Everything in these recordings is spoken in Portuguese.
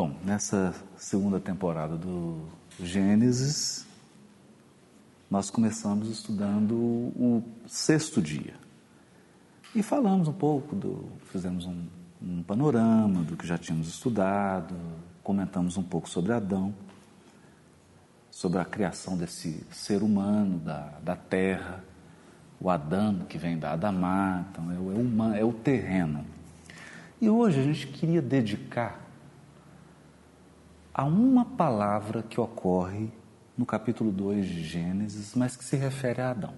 Bom, nessa segunda temporada do Gênesis, nós começamos estudando o sexto dia. E falamos um pouco, do, fizemos um, um panorama do que já tínhamos estudado, comentamos um pouco sobre Adão, sobre a criação desse ser humano, da, da terra, o Adão que vem da Adamá, então é é, é o terreno. E hoje a gente queria dedicar há uma palavra que ocorre no capítulo 2 de Gênesis, mas que se refere a Adão.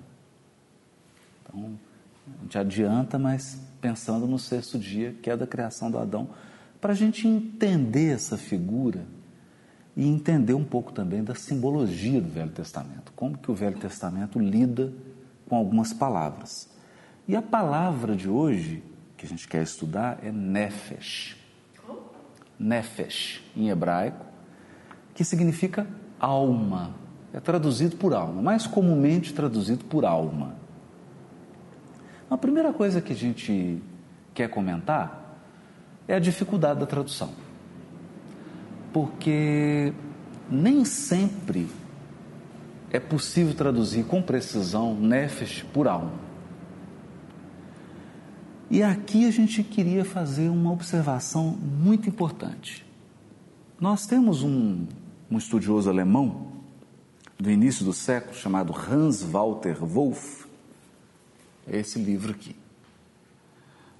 Então, a gente adianta, mas pensando no sexto dia, que é da criação do Adão, para a gente entender essa figura e entender um pouco também da simbologia do Velho Testamento, como que o Velho Testamento lida com algumas palavras. E a palavra de hoje, que a gente quer estudar, é Nefesh. Nefesh, em hebraico, que significa alma. É traduzido por alma, mais comumente traduzido por alma. A primeira coisa que a gente quer comentar é a dificuldade da tradução. Porque nem sempre é possível traduzir com precisão nefesh por alma. E aqui a gente queria fazer uma observação muito importante. Nós temos um um estudioso alemão do início do século chamado Hans Walter Wolff. É esse livro aqui.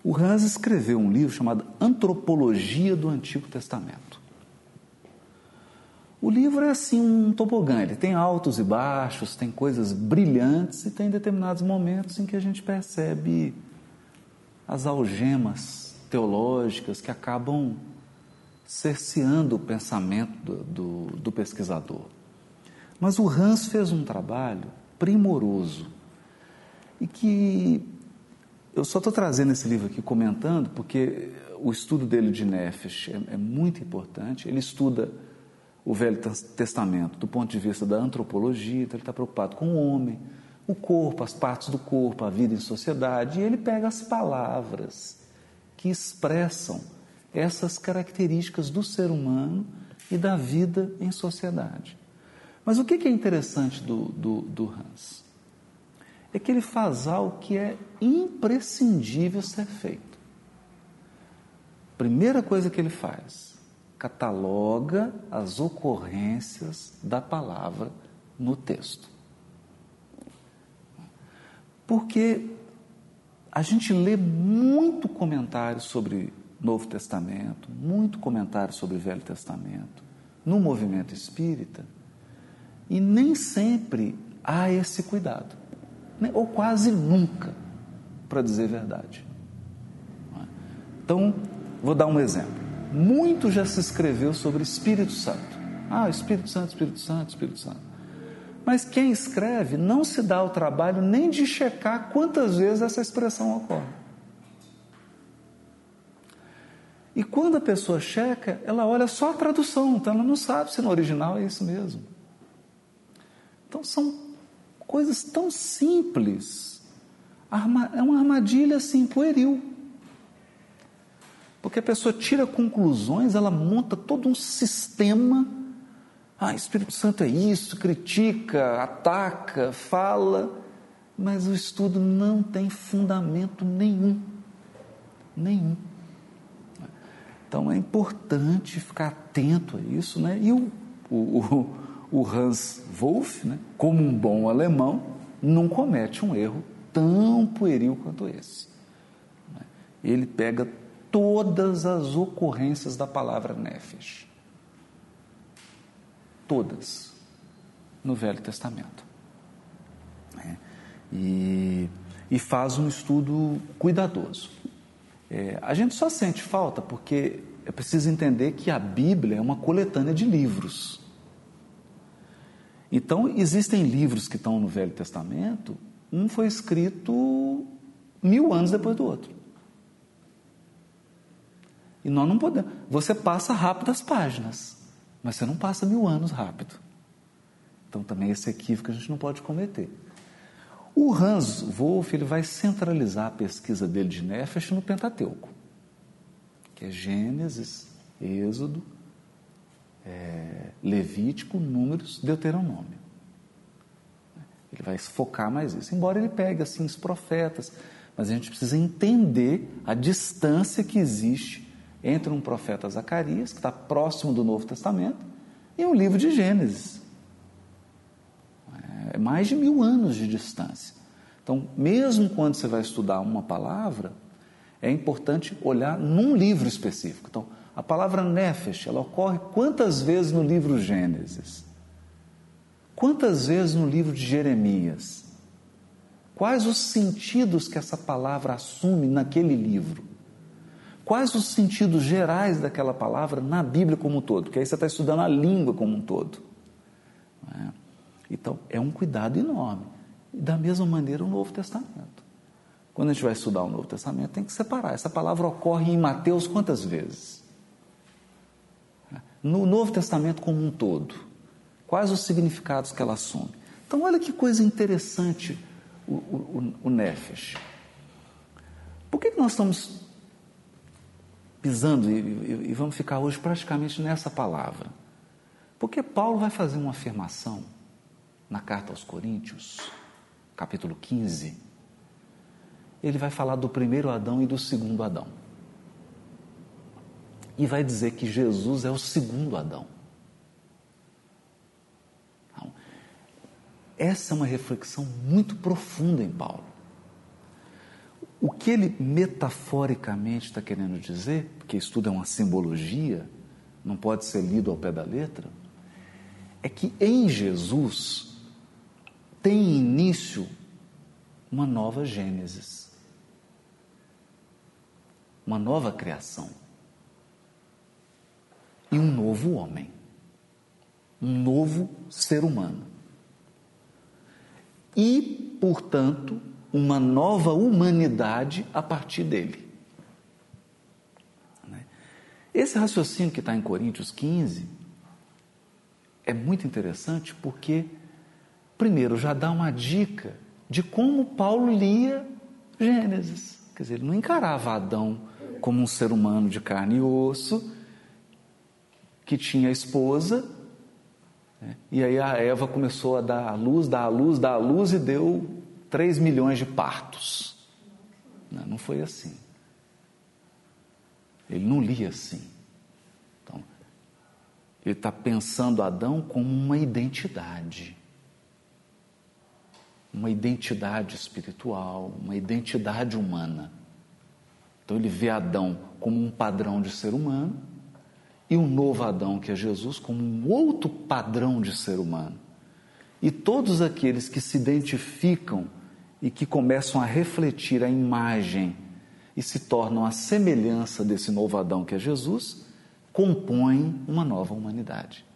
O Hans escreveu um livro chamado Antropologia do Antigo Testamento. O livro é assim um tobogã, ele tem altos e baixos, tem coisas brilhantes e tem determinados momentos em que a gente percebe as algemas teológicas que acabam cerceando o pensamento do, do, do pesquisador. Mas o Hans fez um trabalho primoroso e que eu só estou trazendo esse livro aqui comentando porque o estudo dele de Nefesh é, é, muito importante. Ele estuda o Velho Testamento do ponto de vista da antropologia, então ele está preocupado com o homem, o corpo, as partes do corpo, a vida em sociedade, e ele pega as palavras que expressam essas características do ser humano e da vida em sociedade. Mas o que é interessante do, do, do Hans? É que ele faz algo que é imprescindível ser feito. Primeira coisa que ele faz, cataloga as ocorrências da palavra no texto. Porque a gente lê muito comentário sobre Novo Testamento, muito comentário sobre Velho Testamento, no movimento espírita, e nem sempre há esse cuidado, ou quase nunca, para dizer a verdade. Então, vou dar um exemplo. Muito já se escreveu sobre Espírito Santo. Ah, Espírito Santo, Espírito Santo, Espírito Santo. Mas quem escreve não se dá o trabalho nem de checar quantas vezes essa expressão ocorre. E quando a pessoa checa, ela olha só a tradução, então ela não sabe se no original é isso mesmo. Então são coisas tão simples. É uma armadilha assim, pueril. Porque a pessoa tira conclusões, ela monta todo um sistema. Ah, Espírito Santo é isso, critica, ataca, fala, mas o estudo não tem fundamento nenhum. Nenhum. Então é importante ficar atento a isso, né? E o, o, o Hans Wolff, né, como um bom alemão, não comete um erro tão pueril quanto esse. Né? Ele pega todas as ocorrências da palavra nefesh. Todas. No Velho Testamento. Né? E, e faz um estudo cuidadoso. É, a gente só sente falta porque é preciso entender que a Bíblia é uma coletânea de livros. Então, existem livros que estão no Velho Testamento, um foi escrito mil anos depois do outro. E nós não podemos. Você passa rápido as páginas, mas você não passa mil anos rápido. Então, também esse equívoco a gente não pode cometer. O Hans Wolff ele vai centralizar a pesquisa dele de Nefesh no Pentateuco, que é Gênesis, Êxodo, é, Levítico, Números, Deuteronômio. Ele vai focar mais isso, embora ele pegue assim os profetas, mas a gente precisa entender a distância que existe entre um profeta Zacarias, que está próximo do Novo Testamento, e um livro de Gênesis. É mais de mil anos de distância. Então, mesmo quando você vai estudar uma palavra, é importante olhar num livro específico. Então, a palavra nefesh, ela ocorre quantas vezes no livro Gênesis? Quantas vezes no livro de Jeremias? Quais os sentidos que essa palavra assume naquele livro? Quais os sentidos gerais daquela palavra na Bíblia como um todo? Porque aí você está estudando a língua como um todo. É? Então, é um cuidado enorme. Da mesma maneira, o Novo Testamento. Quando a gente vai estudar o Novo Testamento, tem que separar. Essa palavra ocorre em Mateus quantas vezes? No Novo Testamento como um todo. Quais os significados que ela assume? Então, olha que coisa interessante o, o, o Nefesh. Por que nós estamos pisando e, e, e vamos ficar hoje praticamente nessa palavra. Porque Paulo vai fazer uma afirmação na carta aos Coríntios, capítulo 15. Ele vai falar do primeiro Adão e do segundo Adão. E vai dizer que Jesus é o segundo Adão. Então, essa é uma reflexão muito profunda em Paulo. O que ele metaforicamente está querendo dizer, porque isso tudo é uma simbologia, não pode ser lido ao pé da letra, é que em Jesus tem início uma nova Gênesis, uma nova criação e um novo homem, um novo ser humano. E, portanto, uma nova humanidade a partir dele. Né? Esse raciocínio que está em Coríntios 15 é muito interessante porque, primeiro, já dá uma dica de como Paulo lia Gênesis. Quer dizer, ele não encarava Adão como um ser humano de carne e osso, que tinha esposa, né? e aí a Eva começou a dar a luz, dar a luz, dar a luz e deu 3 milhões de partos. Não, não foi assim. Ele não lia assim. Então, ele está pensando Adão como uma identidade. Uma identidade espiritual, uma identidade humana. Então ele vê Adão como um padrão de ser humano e o novo Adão, que é Jesus, como um outro padrão de ser humano. E todos aqueles que se identificam e que começam a refletir a imagem e se tornam a semelhança desse novo Adão que é Jesus, compõem uma nova humanidade.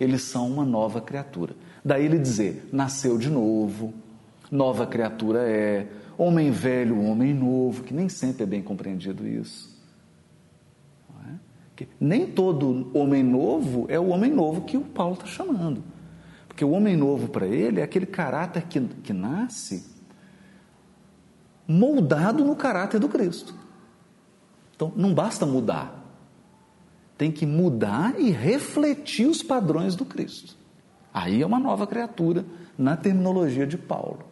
Eles são uma nova criatura. Daí ele dizer: nasceu de novo, nova criatura é, homem velho, homem novo, que nem sempre é bem compreendido isso. É? Nem todo homem novo é o homem novo que o Paulo está chamando. Porque o homem novo para ele é aquele caráter que, que nasce moldado no caráter do Cristo. Então, não basta mudar, tem que mudar e refletir os padrões do Cristo. Aí é uma nova criatura na terminologia de Paulo.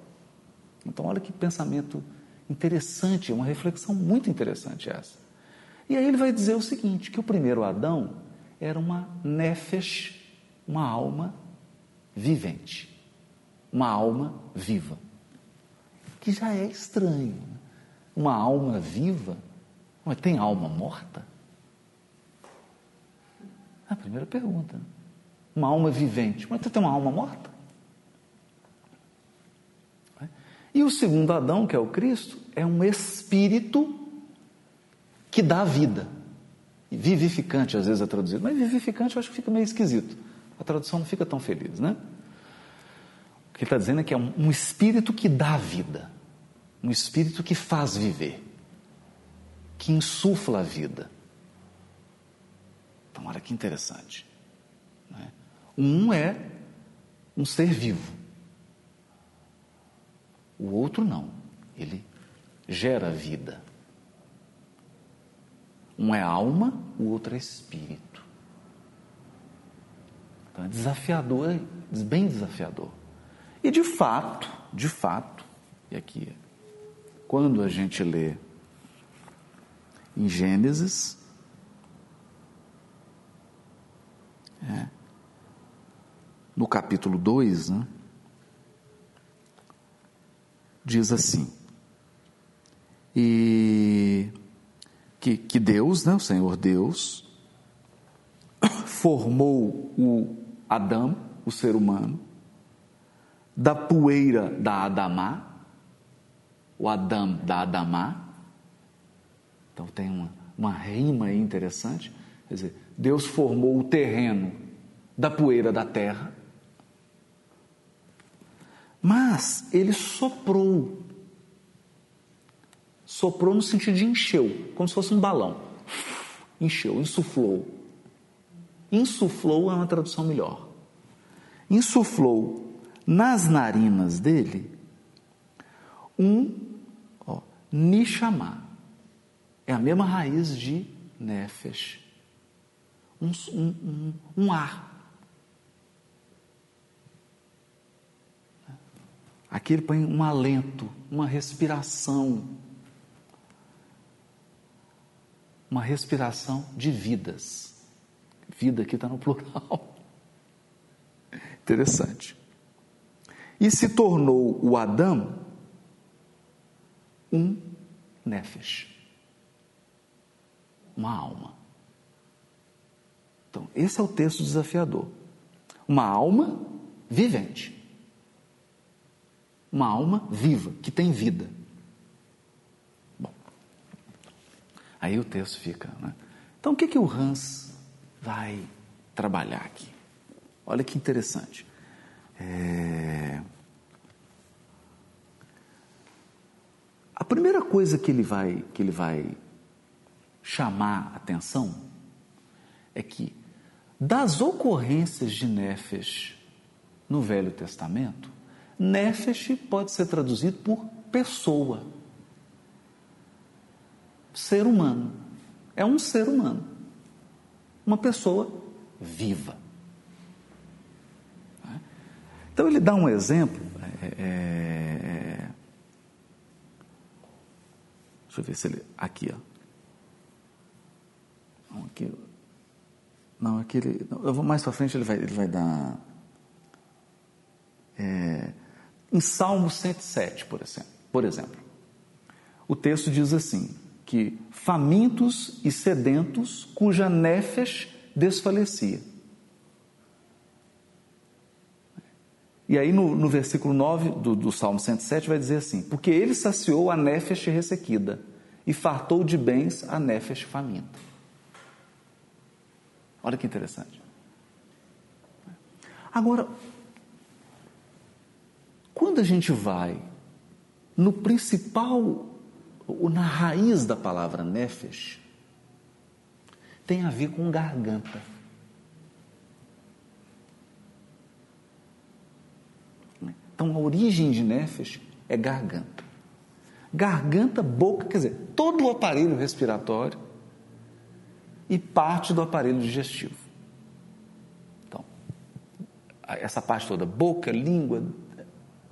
Então, olha que pensamento interessante, uma reflexão muito interessante essa. E aí ele vai dizer o seguinte: que o primeiro Adão era uma nefesh, uma alma vivente, uma alma viva que já é estranho. Uma alma viva, mas tem alma morta? É a primeira pergunta. Uma alma vivente, mas tem uma alma morta? E o segundo Adão, que é o Cristo, é um espírito que dá vida. Vivificante, às vezes é traduzido, mas vivificante eu acho que fica meio esquisito. A tradução não fica tão feliz, né? Ele está dizendo que é um, um espírito que dá vida, um espírito que faz viver, que insufla a vida. Então, olha que interessante. Né? Um é um ser vivo, o outro não, ele gera vida. Um é alma, o outro é espírito. Então é desafiador, é bem desafiador. E de fato, de fato, e aqui, quando a gente lê em Gênesis, é, no capítulo 2, né, diz assim, e que, que Deus, né, o Senhor Deus, formou o Adão, o ser humano, da poeira da Adamá, o Adão da Adamá. Então tem uma, uma rima interessante. Quer dizer, Deus formou o terreno da poeira da terra, mas ele soprou. Soprou no sentido de encheu, como se fosse um balão. Encheu, insuflou. Insuflou é uma tradução melhor. Insuflou nas narinas dele um ó, nishamá. É a mesma raiz de nefesh. Um, um, um, um ar. Aqui ele põe um alento, uma respiração. Uma respiração de vidas. Vida aqui está no plural. Interessante e se tornou o Adão um nefesh, uma alma. Então, esse é o texto desafiador. Uma alma vivente. Uma alma viva, que tem vida. Bom, aí o texto fica. Né? Então, o que, que o Hans vai trabalhar aqui? Olha que interessante. É... A primeira coisa que ele vai, que ele vai chamar atenção é que das ocorrências de Nefesh no Velho Testamento, Nefesh pode ser traduzido por pessoa, ser humano. É um ser humano, uma pessoa viva. Então ele dá um exemplo. É, é, é, deixa eu ver se ele. Aqui, ó. Não, aqui, não, aqui ele, eu vou mais para frente, ele vai, ele vai dar. É, em Salmo 107, por exemplo, por exemplo, o texto diz assim: que famintos e sedentos, cuja nefes desfalecia. E aí no, no versículo 9 do, do, Salmo 107 vai dizer assim: Porque ele saciou a nefesh ressequida e fartou de bens a nefesh faminta. Olha que interessante. Agora, quando a gente vai no principal, na raiz da palavra nefesh, tem a ver com garganta. Então a origem de Nefesh é garganta. Garganta, boca, quer dizer, todo o aparelho respiratório e parte do aparelho digestivo. Então, essa parte toda, boca, língua,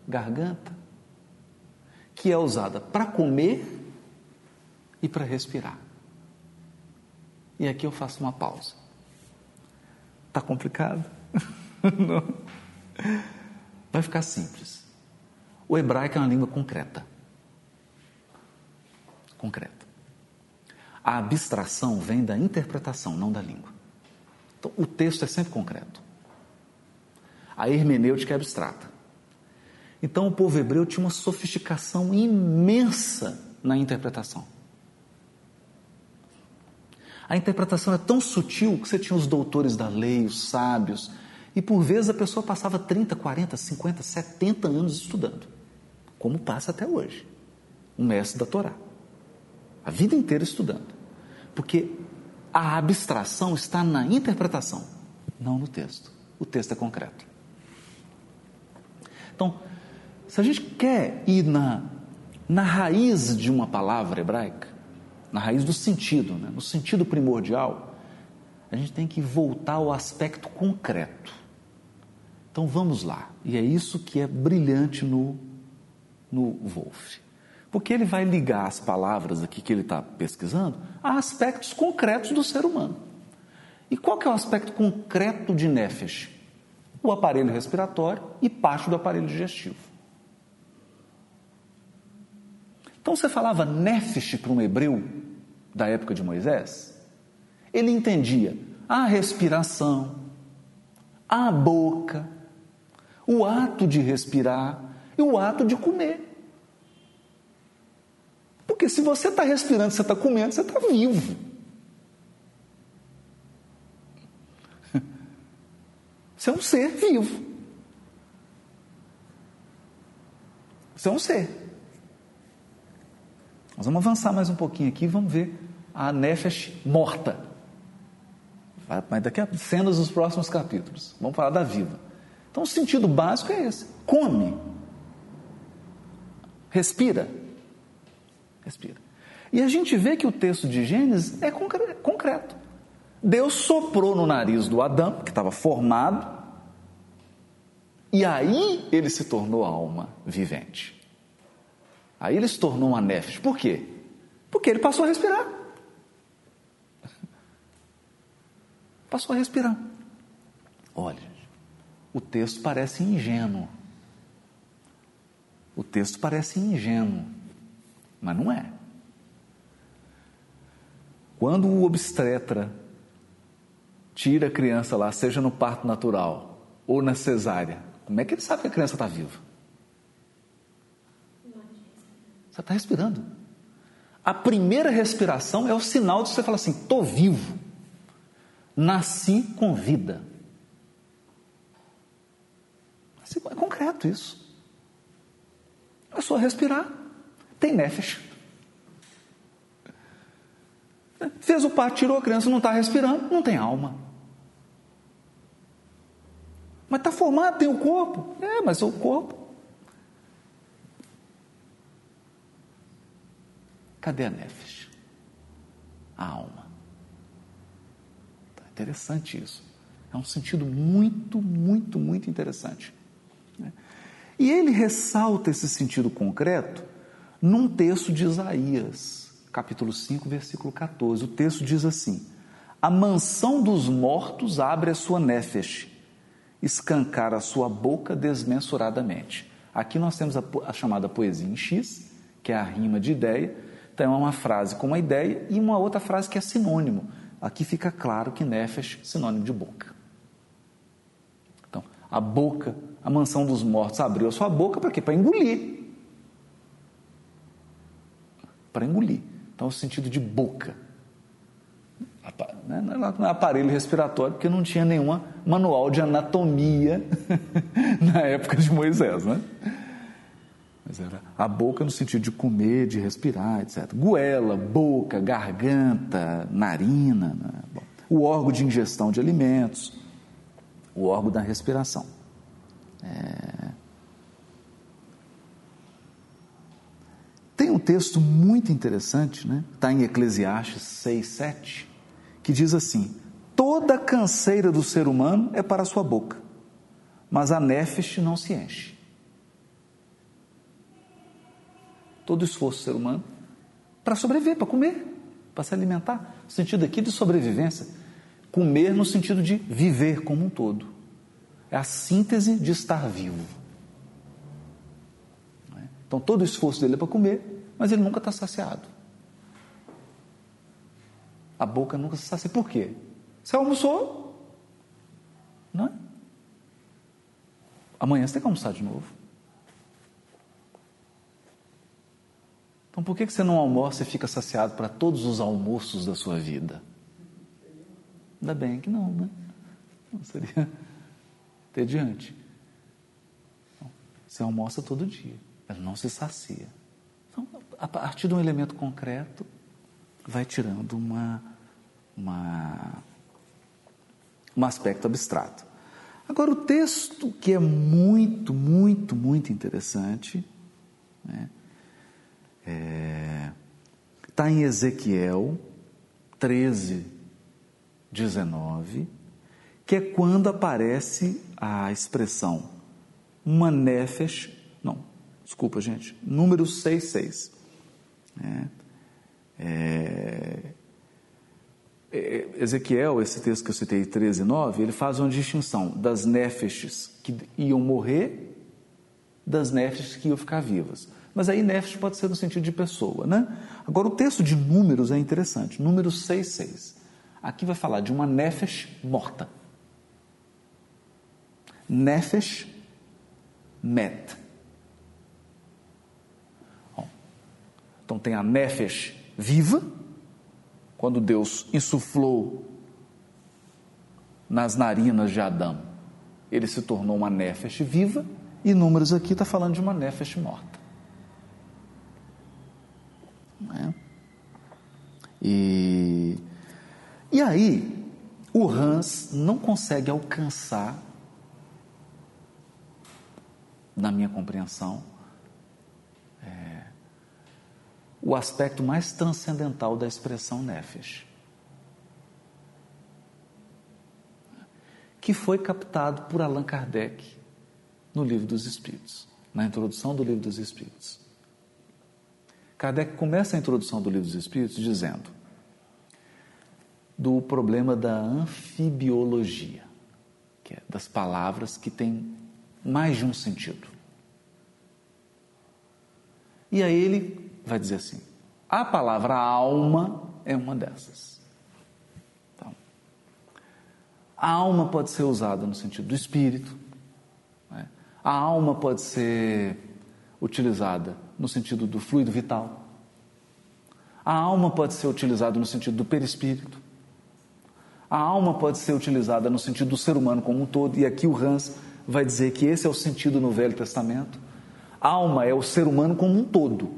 garganta, que é usada para comer e para respirar. E aqui eu faço uma pausa. Tá complicado? Não. Vai ficar simples. O hebraico é uma língua concreta. Concreta. A abstração vem da interpretação, não da língua. Então, o texto é sempre concreto. A hermenêutica é abstrata. Então, o povo hebreu tinha uma sofisticação imensa na interpretação. A interpretação é tão sutil que você tinha os doutores da lei, os sábios, e por vezes a pessoa passava 30, 40, 50, 70 anos estudando, como passa até hoje, um mestre da Torá. A vida inteira estudando. Porque a abstração está na interpretação, não no texto. O texto é concreto. Então, se a gente quer ir na, na raiz de uma palavra hebraica, na raiz do sentido, né? no sentido primordial, a gente tem que voltar ao aspecto concreto Então vamos lá. E é isso que é brilhante no, no Wolff. Porque ele vai ligar as palavras aqui que ele está pesquisando a aspectos concretos do ser humano. E qual que é o aspecto concreto de Nefesh? O aparelho respiratório e parte do aparelho digestivo. Então você falava Nefesh para um hebreu da época de Moisés, ele entendia a respiração, a boca, o ato de respirar e o ato de comer. Porque se você está respirando, você está comendo, você está vivo. Você é um ser vivo. Você é um ser. Nós vamos avançar mais um pouquinho aqui vamos ver a Nefesh morta. Mas daqui a cenas dos próximos capítulos. Vamos falar da viva. Então o sentido básico é esse: come, respira, respira. E a gente vê que o texto de Gênesis é concreto. Deus soprou no nariz do Adão, que estava formado, e aí ele se tornou alma vivente. Aí ele se tornou uma nefes. Por quê? Porque ele passou a respirar. Passou a respirar. Olha, o texto parece ingênuo. O texto parece ingênuo, mas não é. Quando o obstetra tira a criança lá, seja no parto natural ou na cesárea, como é que ele sabe que a criança está viva? Você está respirando. A primeira respiração é o sinal de você falar assim: estou vivo, nasci com vida. É concreto isso. É só respirar. Tem nefesh. Fez o parto, tirou a criança, não está respirando, não tem alma. Mas está formado, tem o corpo. É, mas o corpo. Cadê a nefesh? A alma. Tá interessante isso. É um sentido muito, muito, muito interessante. E ele ressalta esse sentido concreto num texto de Isaías capítulo 5, versículo 14. O texto diz assim: A mansão dos mortos abre a sua nefesh, escancar a sua boca desmensuradamente. Aqui nós temos a, a, chamada poesia em X, que é a rima de ideia. Então é uma frase com uma ideia e uma outra frase que é sinônimo. Aqui fica claro que nefesh sinônimo de boca. Então, a boca, a mansão dos mortos abriu a sua boca para quê? Para engolir. Para engolir. Então, o sentido de boca. Né, não é aparelho respiratório, porque não tinha nenhuma manual de anatomia na época de Moisés, né? Mas era a boca no sentido de comer, de respirar, etc. Goela, boca, garganta, narina, né? Bom, o órgão de ingestão de alimentos, o órgão da respiração. É... Tem um texto muito interessante, né? Está em Eclesiastes 6, 7, que diz assim: Toda canseira do ser humano é para a sua boca, mas a nefesh não se enche. Todo esforço do ser humano para sobreviver, para comer, para se alimentar. No sentido aqui de sobrevivência. Comer no sentido de viver como um todo. É a síntese de estar vivo. Então todo o esforço dele é para comer, mas ele nunca está saciado. A boca nunca se sacia. Por quê? Você almoçou? Não é? Amanhã você tem que almoçar de novo. Então por que você não almoça e fica saciado para todos os almoços da sua vida? Ainda bem que não, né? Não seria diante. Você almoça todo dia ela não se sacia. Então, a partir de um elemento concreto, vai tirando uma, uma, um aspecto abstrato. Agora, o texto que é muito, muito, muito interessante, né, é, está em Ezequiel 13, 19, que é quando aparece a expressão uma nefesh, não, desculpa gente, número 66. É, é, é, Ezequiel, esse texto que eu citei, 13, 9, ele faz uma distinção das nefeshes que iam morrer das nefeshes que iam ficar vivas. Mas aí nefesh pode ser no sentido de pessoa, né? Agora o texto de números é interessante, número 66. Aqui vai falar de uma nefesh morta. Nefesh met. Então tem a nefesh viva, quando Deus insuflou nas narinas de Adão, ele se tornou uma nefesh viva, e Números aqui está falando de uma nefesh morta. É? E, e aí, o Hans não consegue alcançar na minha compreensão, é, o aspecto mais transcendental da expressão nefesh, que foi captado por Allan Kardec no Livro dos Espíritos, na introdução do Livro dos Espíritos. Kardec começa a introdução do Livro dos Espíritos dizendo do problema da anfibiologia, que é das palavras que têm mais de um sentido. E aí ele vai dizer assim: a palavra alma é uma dessas. Então, a alma pode ser usada no sentido do espírito, né? a alma pode ser utilizada no sentido do fluido vital, a alma pode ser utilizada no sentido do perispírito, a alma pode ser utilizada no sentido do ser humano como um todo, e aqui o Hans vai dizer que esse é o sentido no Velho Testamento. Alma é o ser humano como um todo.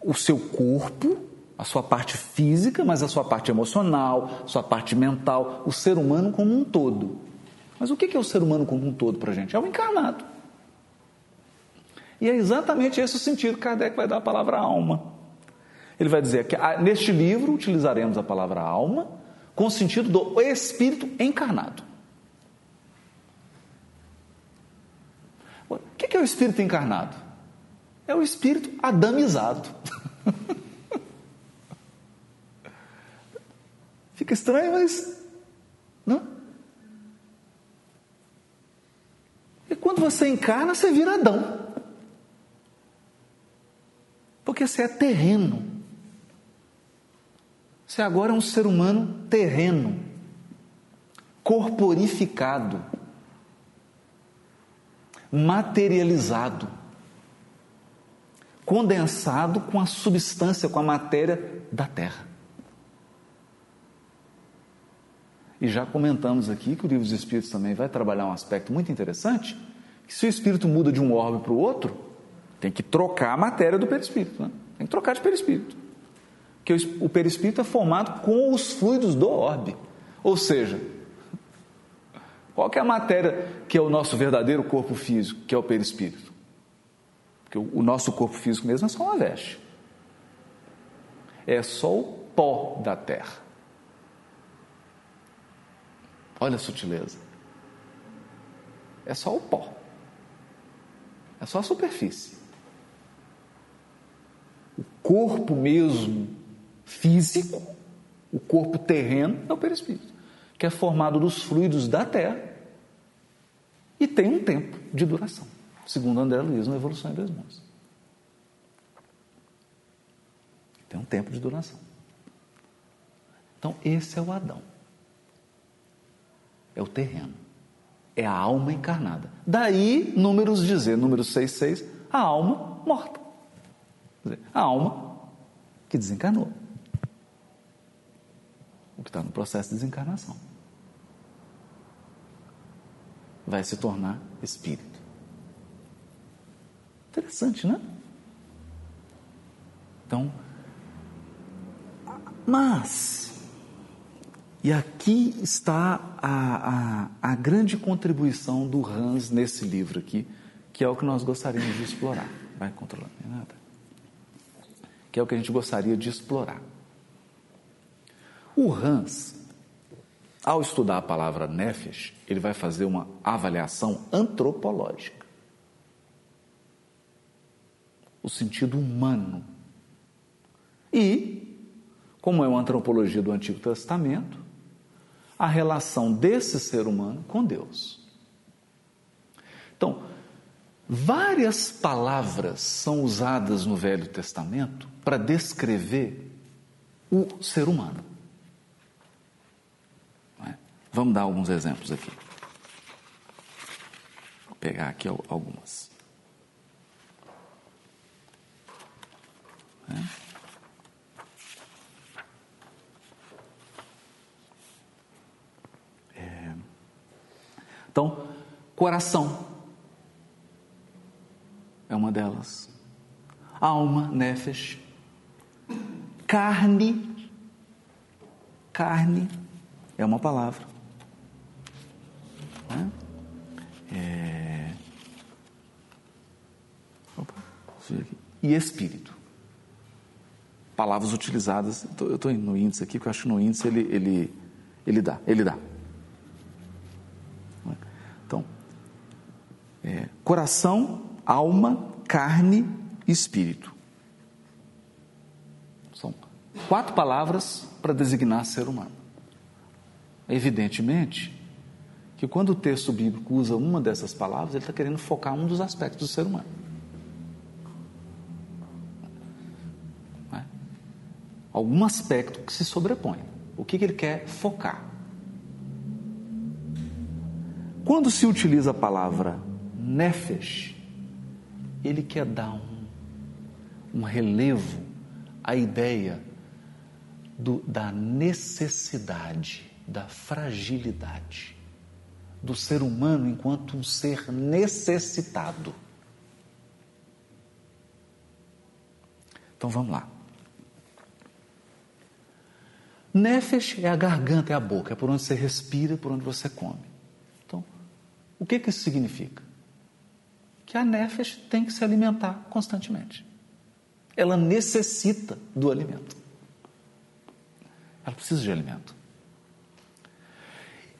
O seu corpo, a sua parte física, mas a sua parte emocional, sua parte mental, o ser humano como um todo. Mas o que é o ser humano como um todo para a gente? É o encarnado. E é exatamente esse o sentido que Kardec vai dar a palavra alma. Ele vai dizer que ah, neste livro utilizaremos a palavra alma com o sentido do espírito encarnado. O que é o espírito encarnado? É o espírito adamizado. Fica estranho, mas. Não? E quando você encarna, você vira Adão. Porque você é terreno. Você agora é um ser humano terreno, corporificado materializado, condensado com a substância, com a matéria da Terra. E já comentamos aqui que o livro dos Espíritos também vai trabalhar um aspecto muito interessante, que se o espírito muda de um orbe para o outro, tem que trocar a matéria do perispírito, né? tem que trocar de perispírito. Porque o perispírito é formado com os fluidos do orbe. Ou seja, qual é a matéria que é o nosso verdadeiro corpo físico, que é o perispírito? Porque o nosso corpo físico mesmo é só uma veste. É só o pó da terra. Olha a sutileza. É só o pó. É só a superfície. O corpo mesmo físico, o corpo terreno, é o perispírito que é formado dos fluidos da Terra e tem um tempo de duração, segundo André Luiz na Evolução em Dois Mundos. Tem um tempo de duração. Então, esse é o Adão. É o terreno. É a alma encarnada. Daí, números dizer, número 66, a alma morta. Dizer, a alma que desencarnou o que está no processo de desencarnação. Vai se tornar espírito. Interessante, né? Então, mas, e aqui está a, a, a grande contribuição do Hans nesse livro aqui, que é o que nós gostaríamos de explorar. Vai controlando, é nada. Que é o que a gente gostaria de explorar. O Hans, ao estudar a palavra nefesh, ele vai fazer uma avaliação antropológica. O sentido humano. E, como é uma antropologia do Antigo Testamento, a relação desse ser humano com Deus. Então, várias palavras são usadas no Velho Testamento para descrever o ser humano. Vamos dar alguns exemplos aqui. Vou pegar aqui algumas. É? Então, coração é uma delas. Alma, nefesh. Carne, carne é uma palavra. Né? É... Opa, e espírito. Palavras utilizadas. Eu estou no índice aqui, porque eu acho que no índice ele, ele, ele dá. Ele dá. É, coração, alma, carne e espírito. São quatro palavras para designar ser humano. Evidentemente que quando o texto bíblico usa uma dessas palavras, ele está querendo focar um dos aspectos do ser humano. É? Algum aspecto que se sobrepõe. O que, que ele quer focar? Quando se utiliza a palavra nefesh, ele quer dar um, um relevo à ideia do, da necessidade, da fragilidade do ser humano enquanto um ser necessitado. Então vamos lá. Nefesh é a garganta, é a boca, é por onde você respira, por onde você come. Então, o que, que isso significa? que a nefesh tem que se alimentar constantemente. Ela necessita do alimento. Ela precisa de alimento.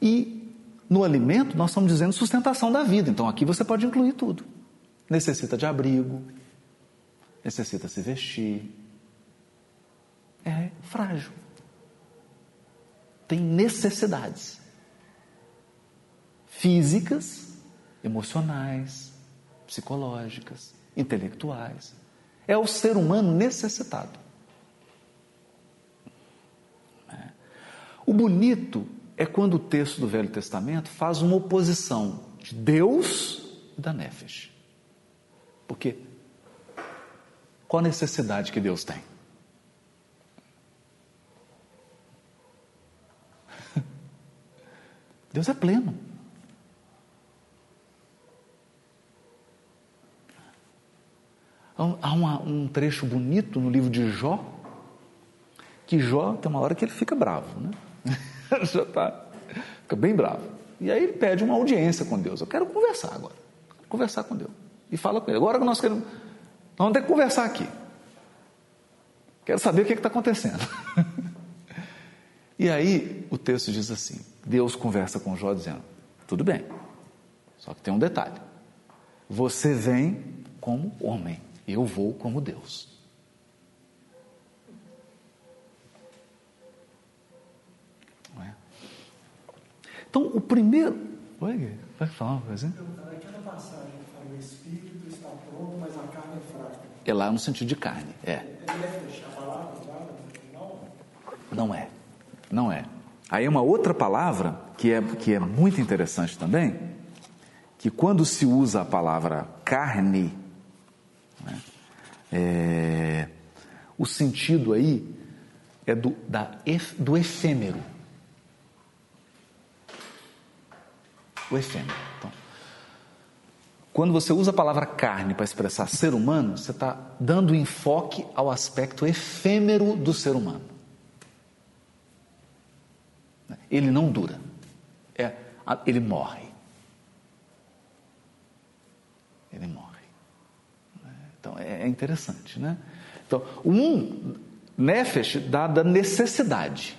E no alimento nós estamos dizendo sustentação da vida. Então aqui você pode incluir tudo. Necessita de abrigo, necessita se vestir. É frágil. Tem necessidades físicas, emocionais, psicológicas, intelectuais. É o ser humano necessitado. É. O bonito é quando o texto do Velho Testamento faz uma oposição de Deus e da Nefesh. Porque qual a necessidade que Deus tem? Deus é pleno. Há uma, um trecho bonito no livro de Jó, que Jó tem uma hora que ele fica bravo, né? Já tá, fica bem bravo. E aí ele pede uma audiência com Deus. Eu quero conversar agora. Conversar com Deus. E fala com ele. Agora que nós queremos. Nós vamos ter que conversar aqui. Quero saber o que está acontecendo. e aí o texto diz assim: Deus conversa com Jó dizendo: tudo bem, só que tem um detalhe. Você vem como homem. Eu vou como Deus. Então, o primeiro. Oi, vai falar uma coisa? Naquela passagem que fala o espírito está pronto, mas a carne é fraca. É lá no sentido de carne, é. Não. Não é. Não é. Aí uma outra palavra que é, que é muito interessante também, que quando se usa a palavra carne, né? É, o sentido aí é do, da, do efêmero. O efêmero. Então, quando você usa a palavra carne para expressar ser humano, você está dando enfoque ao aspecto efêmero do ser humano. Ele não dura, é, ele morre. Ele morre. Então é, é interessante, né? Então, um nefesh dá da necessidade.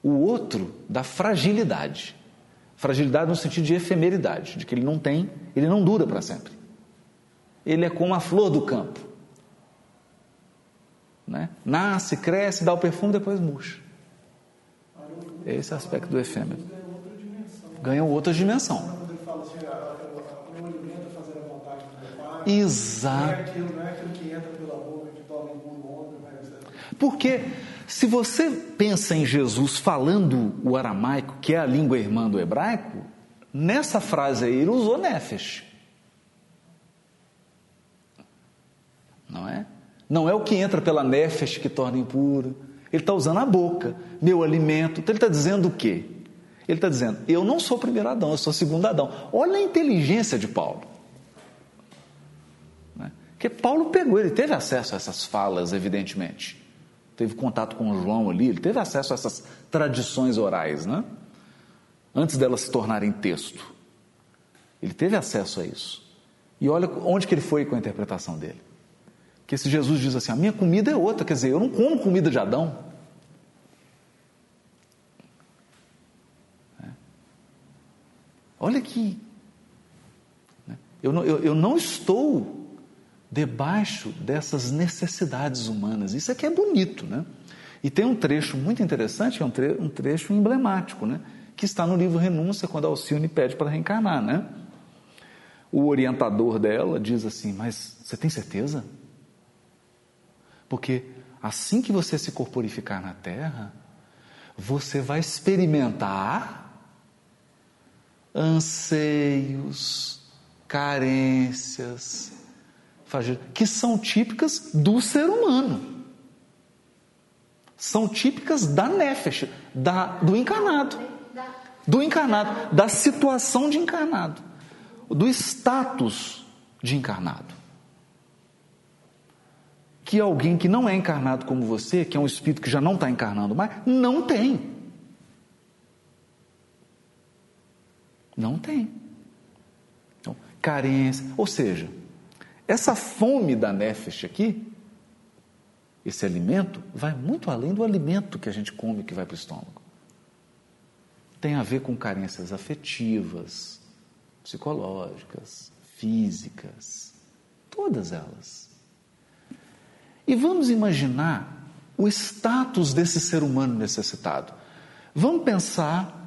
O outro da fragilidade. Fragilidade no sentido de efemeridade, de que ele não tem, ele não dura para sempre. Ele é como a flor do campo. Né? Nasce, cresce, dá o perfume, depois murcha. Esse é o aspecto do efêmero. Ganha outra dimensão. Exato. Porque se você pensa em Jesus falando o aramaico, que é a língua irmã do hebraico, nessa frase aí ele usou nefesh. Não é? Não é o que entra pela nefesh que torna impuro. Ele está usando a boca, meu alimento. Então ele está dizendo o quê? Ele está dizendo, eu não sou o primeiro Adão, eu sou o segundo Adão. Olha a inteligência de Paulo. Né? Porque Paulo pegou, ele teve acesso a essas falas, evidentemente. Teve contato com o João ali, ele teve acesso a essas tradições orais, né? Antes delas se tornarem texto. Ele teve acesso a isso. E olha onde que ele foi com a interpretação dele. Que esse Jesus diz assim: a minha comida é outra, quer dizer, eu não como comida de Adão. É. Olha aqui. Né? Eu não, eu, eu não estou debaixo dessas necessidades humanas. Isso aqui é bonito, né? E tem um trecho muito interessante, é um, tre um trecho emblemático, né? Que está no livro Renúncia, quando Alcione pede para reencarnar, né? O orientador dela diz assim: Mas você tem certeza? Porque assim que você se corporificar na terra, você vai experimentar anseios, carências, que são típicas do ser humano. São típicas da nefesh, da, do encarnado. Do encarnado, da situação de encarnado, do status de encarnado que alguém que não é encarnado como você, que é um espírito que já não está encarnando mais, não tem. Não tem. Então, carência, ou seja, essa fome da nefesh aqui, esse alimento, vai muito além do alimento que a gente come que vai para o estômago. Tem a ver com carências afetivas, psicológicas, físicas, todas elas. E vamos imaginar o status desse ser humano necessitado. Vamos pensar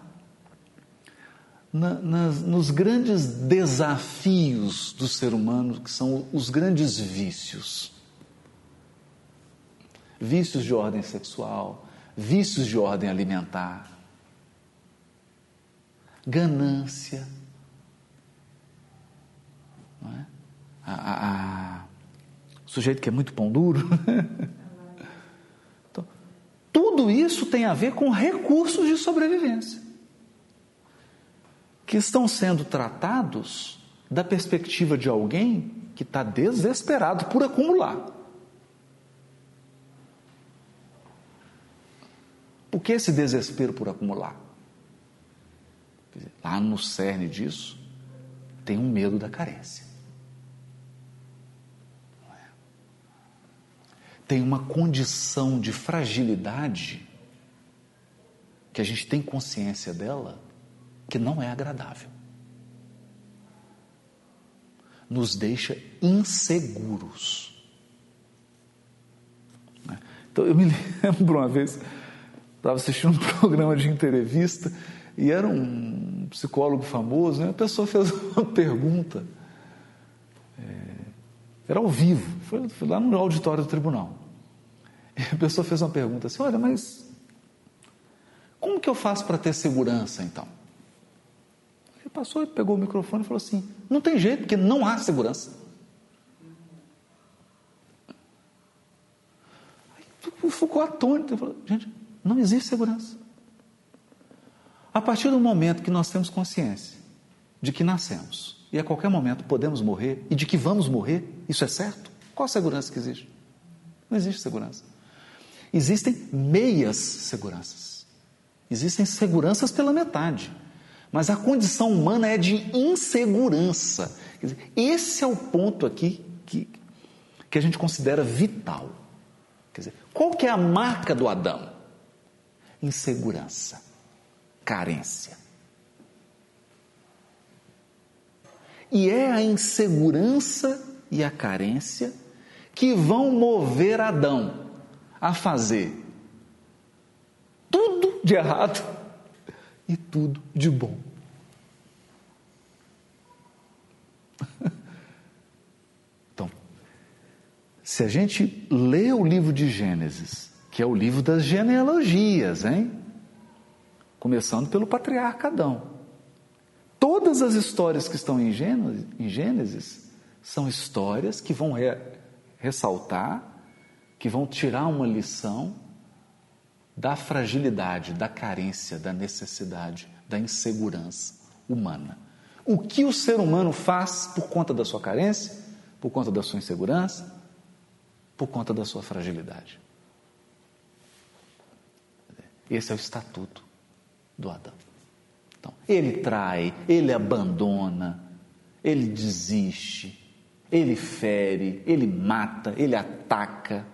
na, nas, nos grandes desafios do ser humano, que são os grandes vícios. Vícios de ordem sexual, vícios de ordem alimentar, ganância, é? a, a, a sujeito que é muito pão duro. então, tudo isso tem a ver com recursos de sobrevivência que estão sendo tratados da perspectiva de alguém que está desesperado por acumular. Por que esse desespero por acumular? Lá no cerne disso, tem um medo da carência. tem uma condição de fragilidade que a gente tem consciência dela que não é agradável. Nos deixa inseguros. Né? Então eu me lembro uma vez, estava assistindo um programa de entrevista e era um psicólogo famoso, e né? a pessoa fez uma pergunta. É, era ao vivo, foi, foi lá no auditório do tribunal. E a pessoa fez uma pergunta assim: olha, mas como que eu faço para ter segurança então? Passou e pegou o microfone e falou assim: não tem jeito, porque não há segurança. Aí ficou atônito falou: gente, não existe segurança. A partir do momento que nós temos consciência de que nascemos e a qualquer momento podemos morrer e de que vamos morrer, isso é certo? Qual a segurança que existe? Não existe segurança. Existem meias seguranças. Existem seguranças pela metade. Mas a condição humana é de insegurança. Dizer, esse é o ponto aqui que, que a gente considera vital. Quer dizer, qual que é a marca do Adão? insegurança, carência. E é a insegurança e a carência que vão mover Adão a fazer tudo de errado e tudo de bom. Então, se a gente lê o livro de Gênesis, que é o livro das genealogias, hein? Começando pelo patriarca Adão. Todas as histórias que estão em Gênesis, em Gênesis são histórias que vão re, ressaltar, que vão tirar uma lição da fragilidade, da carência, da necessidade, da insegurança humana. O que o ser humano faz por conta da sua carência, por conta da sua insegurança, por conta da sua fragilidade. Esse é o estatuto do Adão. Então, ele trai, ele abandona, ele desiste, ele fere, ele mata, ele ataca,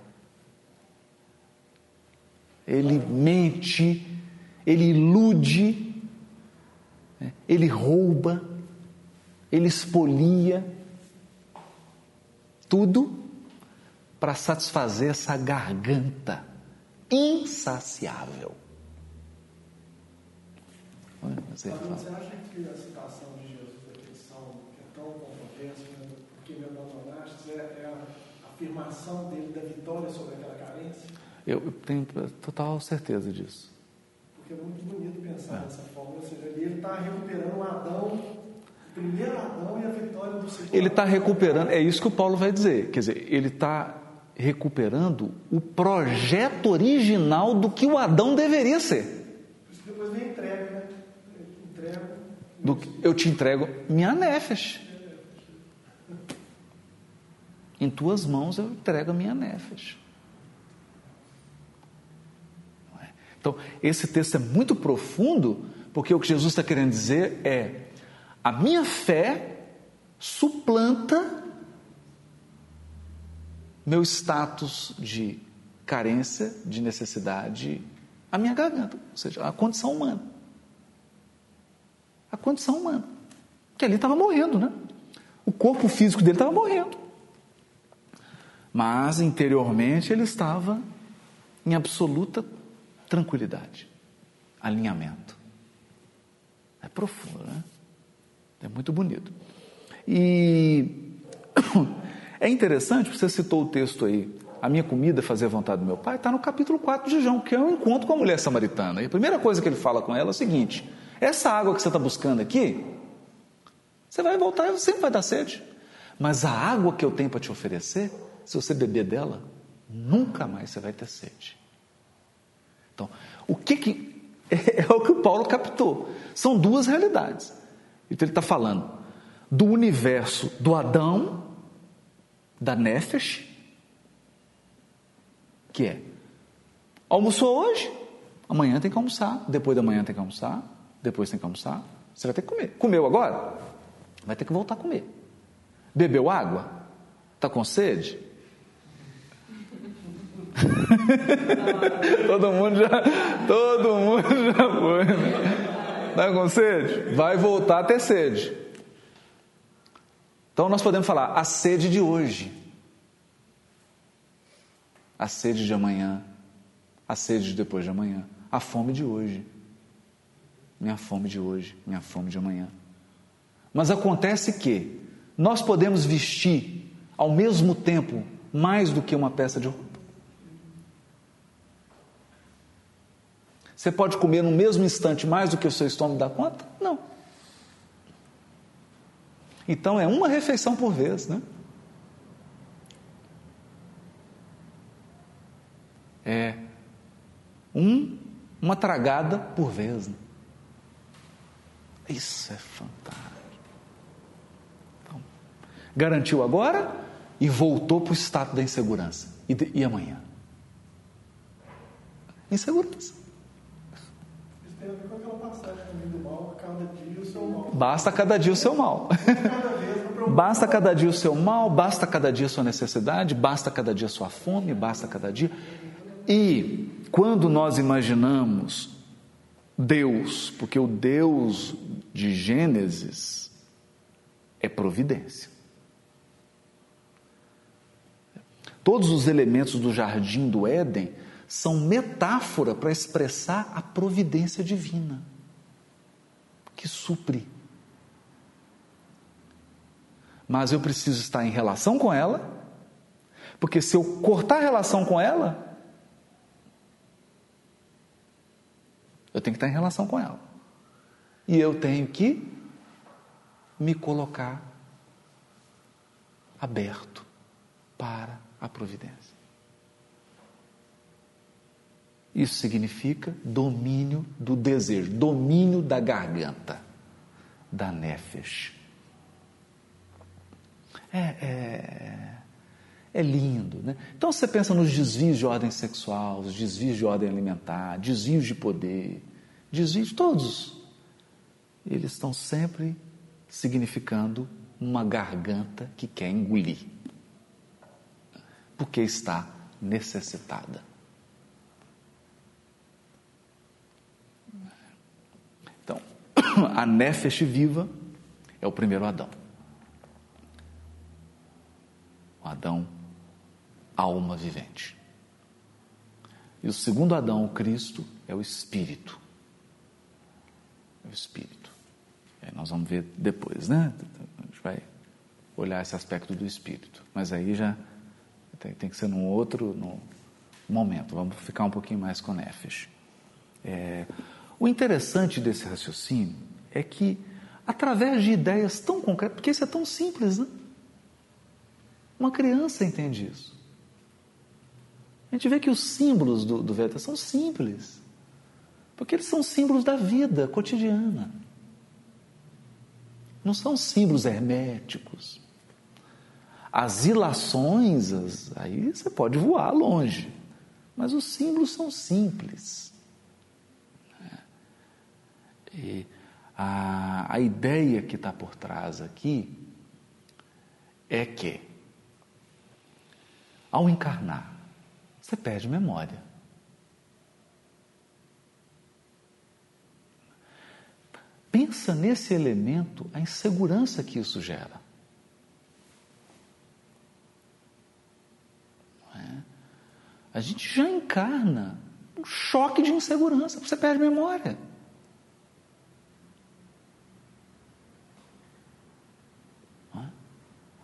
ele mente, ele ilude, né? ele rouba, ele expolia, tudo para satisfazer essa garganta insaciável. Você, acha que a citação de Jesus aqui são, que é tão controversa, né, porque me abandonaste, é, é a afirmação dele da vitória sobre aquela carência? Eu tenho total certeza disso. Porque é muito bonito pensar é. dessa forma, ou seja, ele está recuperando o Adão, o primeiro Adão e a vitória do segundo. Ele está recuperando, é isso que o Paulo vai dizer, quer dizer, ele está recuperando o projeto original do que o Adão deveria ser. Por isso depois vem entrega, né? do que eu te entrego minha nefes. Em tuas mãos eu entrego a minha nefes. É? Então, esse texto é muito profundo, porque o que Jesus está querendo dizer é: a minha fé suplanta meu status de carência, de necessidade, a minha garganta, ou seja, a condição humana a condição humana. Que ali estava morrendo, né? O corpo físico dele estava morrendo. Mas interiormente ele estava em absoluta tranquilidade, alinhamento. É profundo, né? É muito bonito. E é interessante, você citou o texto aí, a minha comida é fazer a vontade do meu pai, está no capítulo 4 de João, que é um encontro com a mulher samaritana. E a primeira coisa que ele fala com ela é o seguinte: essa água que você está buscando aqui, você vai voltar e sempre vai dar sede. Mas a água que eu tenho para te oferecer, se você beber dela, nunca mais você vai ter sede. Então, o que que é, o que o Paulo captou? São duas realidades. Então ele está falando do universo do Adão, da Nefesh, que é almoçou hoje, amanhã tem que almoçar, depois da manhã tem que almoçar, depois tem que almoçar, você vai ter que comer. Comeu agora? Vai ter que voltar a comer. Bebeu água? Está com sede? todo mundo já, todo mundo já foi. Está com sede? Vai voltar a ter sede. Então nós podemos falar a sede de hoje, a sede de amanhã, a sede de depois de amanhã, a fome de hoje minha fome de hoje, minha fome de amanhã. Mas acontece que nós podemos vestir ao mesmo tempo mais do que uma peça de roupa. Você pode comer no mesmo instante mais do que o seu estômago dá conta? Não. Então é uma refeição por vez, né? É um, uma tragada por vez. Né? Isso é fantástico. Então, garantiu agora e voltou para o estado da insegurança. E, de, e amanhã? Insegurança. Basta cada dia o seu mal. Basta cada dia o seu mal, basta cada dia a sua necessidade, basta cada dia a sua fome, basta cada dia. E quando nós imaginamos Deus, porque o Deus de Gênesis é providência. Todos os elementos do jardim do Éden são metáfora para expressar a providência divina, que supre. Mas eu preciso estar em relação com ela, porque se eu cortar a relação com ela, Eu tenho que estar em relação com ela. E eu tenho que me colocar aberto para a providência. Isso significa domínio do desejo, domínio da garganta, da nefesh. É, é, é lindo, né? Então você pensa nos desvios de ordem sexual, os desvios de ordem alimentar, desvios de poder, desvios todos. Eles estão sempre significando uma garganta que quer engolir, porque está necessitada. Então, a nefesh viva é o primeiro Adão. O Adão alma vivente. E o segundo Adão, o Cristo, é o Espírito. É o Espírito. Aí nós vamos ver depois, né? A gente vai olhar esse aspecto do Espírito. Mas aí já tem, que ser num outro num momento. Vamos ficar um pouquinho mais com Nefesh. É, o interessante desse raciocínio é que, através de ideias tão concretas, porque isso é tão simples, né? Uma criança entende isso. A gente vê que os símbolos do, do são simples, porque eles são símbolos da vida cotidiana. Não são símbolos herméticos. As ilações, as, aí você pode voar longe, mas os símbolos são simples. E a, a ideia que está por trás aqui é que, ao encarnar, você perde memória. Pensa nesse elemento, a insegurança que isso gera. É? A gente já encarna um choque de insegurança, você perde memória.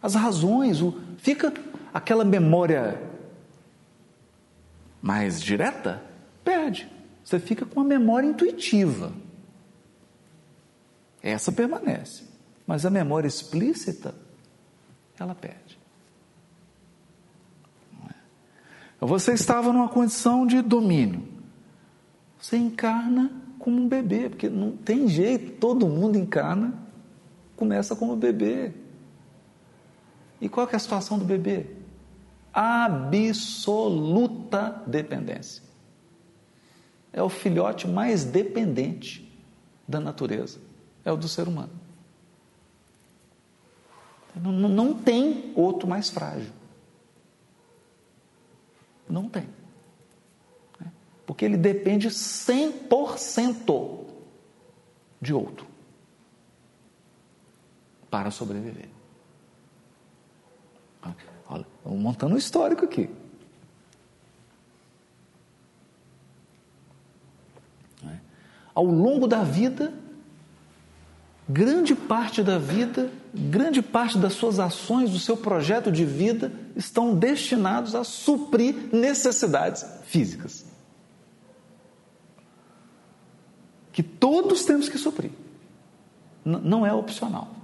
As razões, o, fica aquela memória mais direta, perde. Você fica com a memória intuitiva. Essa permanece. Mas a memória explícita, ela perde. Você estava numa condição de domínio. Você encarna como um bebê, porque não tem jeito, todo mundo encarna, começa como bebê. E qual é a situação do bebê? absoluta dependência. É o filhote mais dependente da natureza, é o do ser humano. Não, não tem outro mais frágil. Não tem. Porque ele depende 100% de outro para sobreviver. Olha, montando um histórico aqui. É. Ao longo da vida, grande parte da vida, grande parte das suas ações, do seu projeto de vida, estão destinados a suprir necessidades físicas. Que todos temos que suprir. Não é opcional.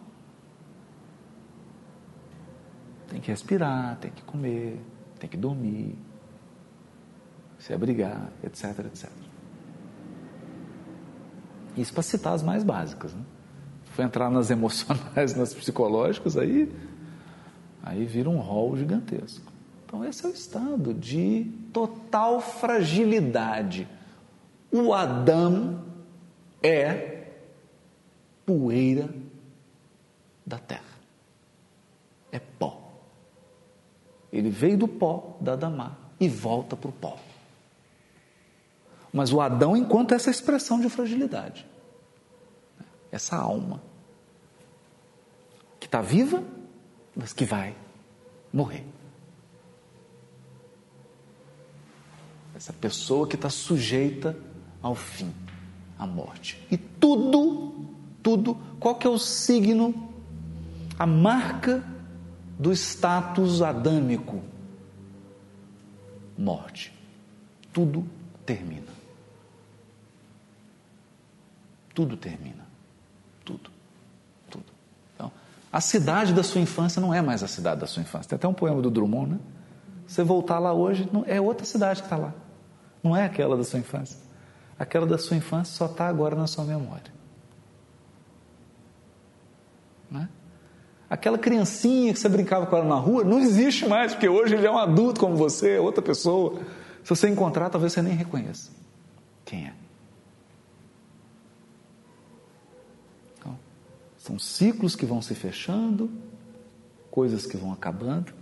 Tem que respirar, tem que comer, tem que dormir, se abrigar, etc, etc. Isso para citar as mais básicas. Né? For entrar nas emocionais, nas psicológicas, aí, aí vira um rol gigantesco. Então, esse é o estado de total fragilidade. O Adão é poeira da terra, é pó. Ele veio do pó da Adamá e volta para o pó. Mas o Adão, enquanto essa expressão de fragilidade, essa alma que está viva, mas que vai morrer. Essa pessoa que está sujeita ao fim, à morte. E tudo, tudo, qual que é o signo, a marca do status adâmico? Morte. Tudo termina. Tudo termina. Tudo. Tudo. Então, a cidade da sua infância não é mais a cidade da sua infância. Tem até um poema do Drummond, né? Você voltar lá hoje, é outra cidade que está lá. Não é aquela da sua infância. Aquela da sua infância só está agora na sua memória. Né? Aquela criancinha que você brincava com ela na rua não existe mais, porque hoje ele é um adulto como você, é outra pessoa. Se você encontrar, talvez você nem reconheça quem é. Então, são ciclos que vão se fechando, coisas que vão acabando.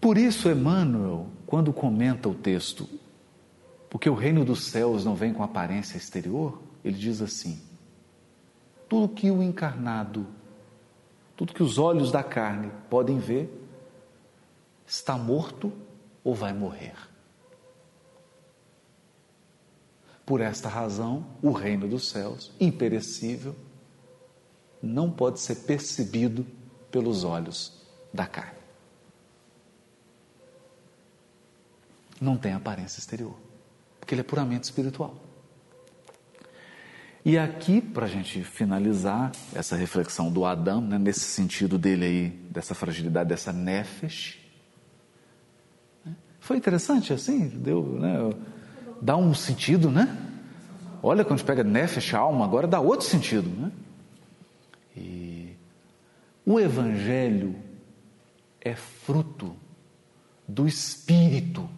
Por isso, Emmanuel, quando comenta o texto, porque o reino dos céus não vem com aparência exterior, ele diz assim: tudo que o encarnado, tudo que os olhos da carne podem ver, está morto ou vai morrer. Por esta razão, o reino dos céus, imperecível, não pode ser percebido pelos olhos da carne. não tem aparência exterior, porque ele é puramente espiritual. E aqui, para a gente finalizar essa reflexão do Adão, né, nesse sentido dele aí, dessa fragilidade, dessa nefesh, né, foi interessante assim, deu, né, dá um sentido, né? Olha, quando a gente pega nefesh, alma, agora dá outro sentido, né? E o Evangelho é fruto do Espírito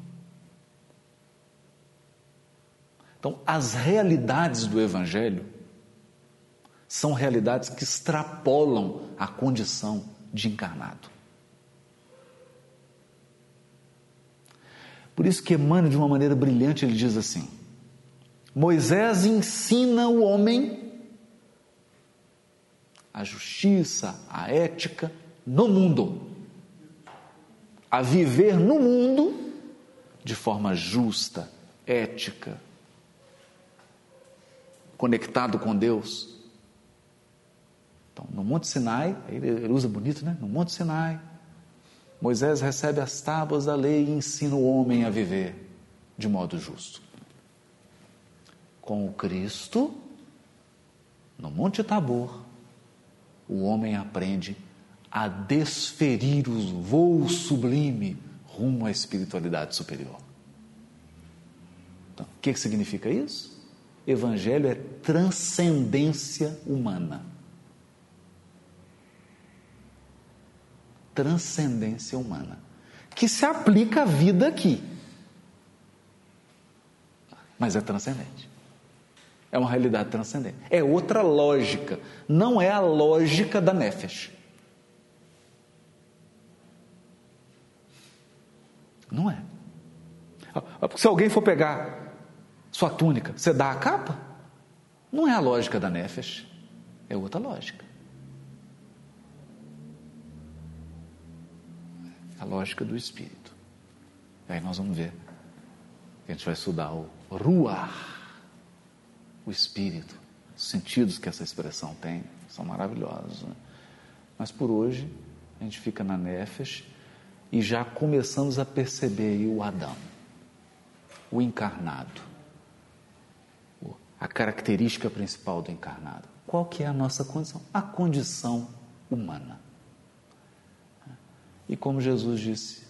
Então, as realidades do Evangelho são realidades que extrapolam a condição de encarnado. Por isso que Emmanuel, de uma maneira brilhante, ele diz assim: Moisés ensina o homem a justiça, a ética no mundo, a viver no mundo de forma justa, ética, conectado com Deus. Então, no Monte Sinai, ele usa bonito, né? No Monte Sinai, Moisés recebe as tábuas da lei e ensina o homem a viver de modo justo. Com o Cristo, no Monte Tabor, o homem aprende a desferir o voo sublime rumo à espiritualidade superior. Então, o que significa isso? Evangelho é transcendência humana. Transcendência humana. Que se aplica à vida aqui. Mas é transcendente. É uma realidade transcendente. É outra lógica. Não é a lógica da Nefesh. Não é. Se alguém for pegar sua túnica, você dá a capa? Não é a lógica da Nefesh, é outra lógica. É a lógica do espírito. E aí nós vamos ver. A gente vai estudar o Ruach, o espírito, os sentidos que essa expressão tem, são maravilhosos. Né? Mas por hoje, a gente fica na Nefesh e já começamos a perceber o Adão, o encarnado a característica principal do encarnado. Qual que é a nossa condição? A condição humana. E como Jesus disse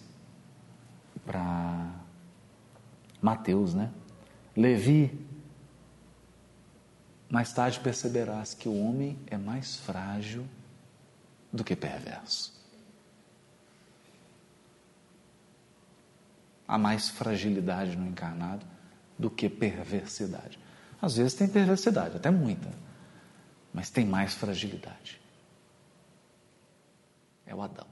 para Mateus, né? Levi, mais tarde perceberás que o homem é mais frágil do que perverso. Há mais fragilidade no encarnado do que perversidade. Às vezes tem perversidade, até muita, mas tem mais fragilidade. É o Adão.